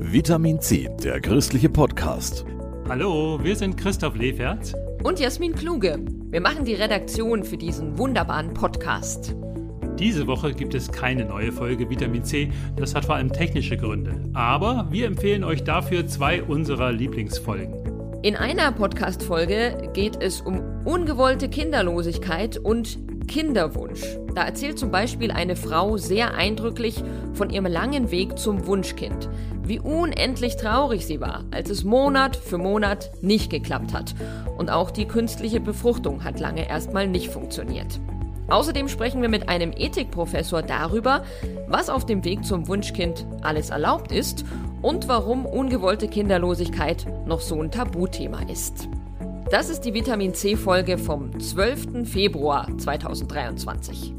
Vitamin C, der christliche Podcast. Hallo, wir sind Christoph Leferz und Jasmin Kluge. Wir machen die Redaktion für diesen wunderbaren Podcast. Diese Woche gibt es keine neue Folge Vitamin C, das hat vor allem technische Gründe. Aber wir empfehlen euch dafür zwei unserer Lieblingsfolgen. In einer Podcast-Folge geht es um ungewollte Kinderlosigkeit und Kinderwunsch. Da erzählt zum Beispiel eine Frau sehr eindrücklich von ihrem langen Weg zum Wunschkind. Wie unendlich traurig sie war, als es Monat für Monat nicht geklappt hat. Und auch die künstliche Befruchtung hat lange erstmal nicht funktioniert. Außerdem sprechen wir mit einem Ethikprofessor darüber, was auf dem Weg zum Wunschkind alles erlaubt ist und warum ungewollte Kinderlosigkeit noch so ein Tabuthema ist. Das ist die Vitamin C-Folge vom 12. Februar 2023.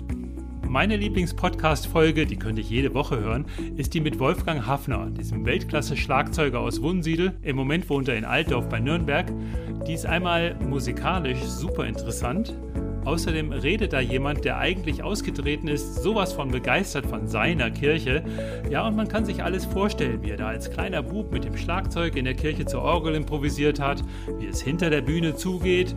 Meine Lieblingspodcast-Folge, die könnte ich jede Woche hören, ist die mit Wolfgang Hafner, diesem Weltklasse-Schlagzeuger aus Wunsiedel. Im Moment wohnt er in Altdorf bei Nürnberg. Die ist einmal musikalisch super interessant Außerdem redet da jemand, der eigentlich ausgetreten ist, sowas von begeistert von seiner Kirche. Ja, und man kann sich alles vorstellen, wie er da als kleiner Bub mit dem Schlagzeug in der Kirche zur Orgel improvisiert hat, wie es hinter der Bühne zugeht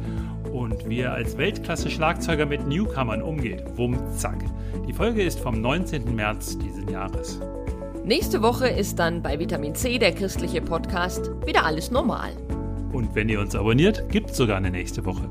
und wie er als Weltklasse-Schlagzeuger mit Newcomern umgeht. Wumm, zack. Die Folge ist vom 19. März diesen Jahres. Nächste Woche ist dann bei Vitamin C, der christliche Podcast, wieder alles normal. Und wenn ihr uns abonniert, gibt es sogar eine nächste Woche.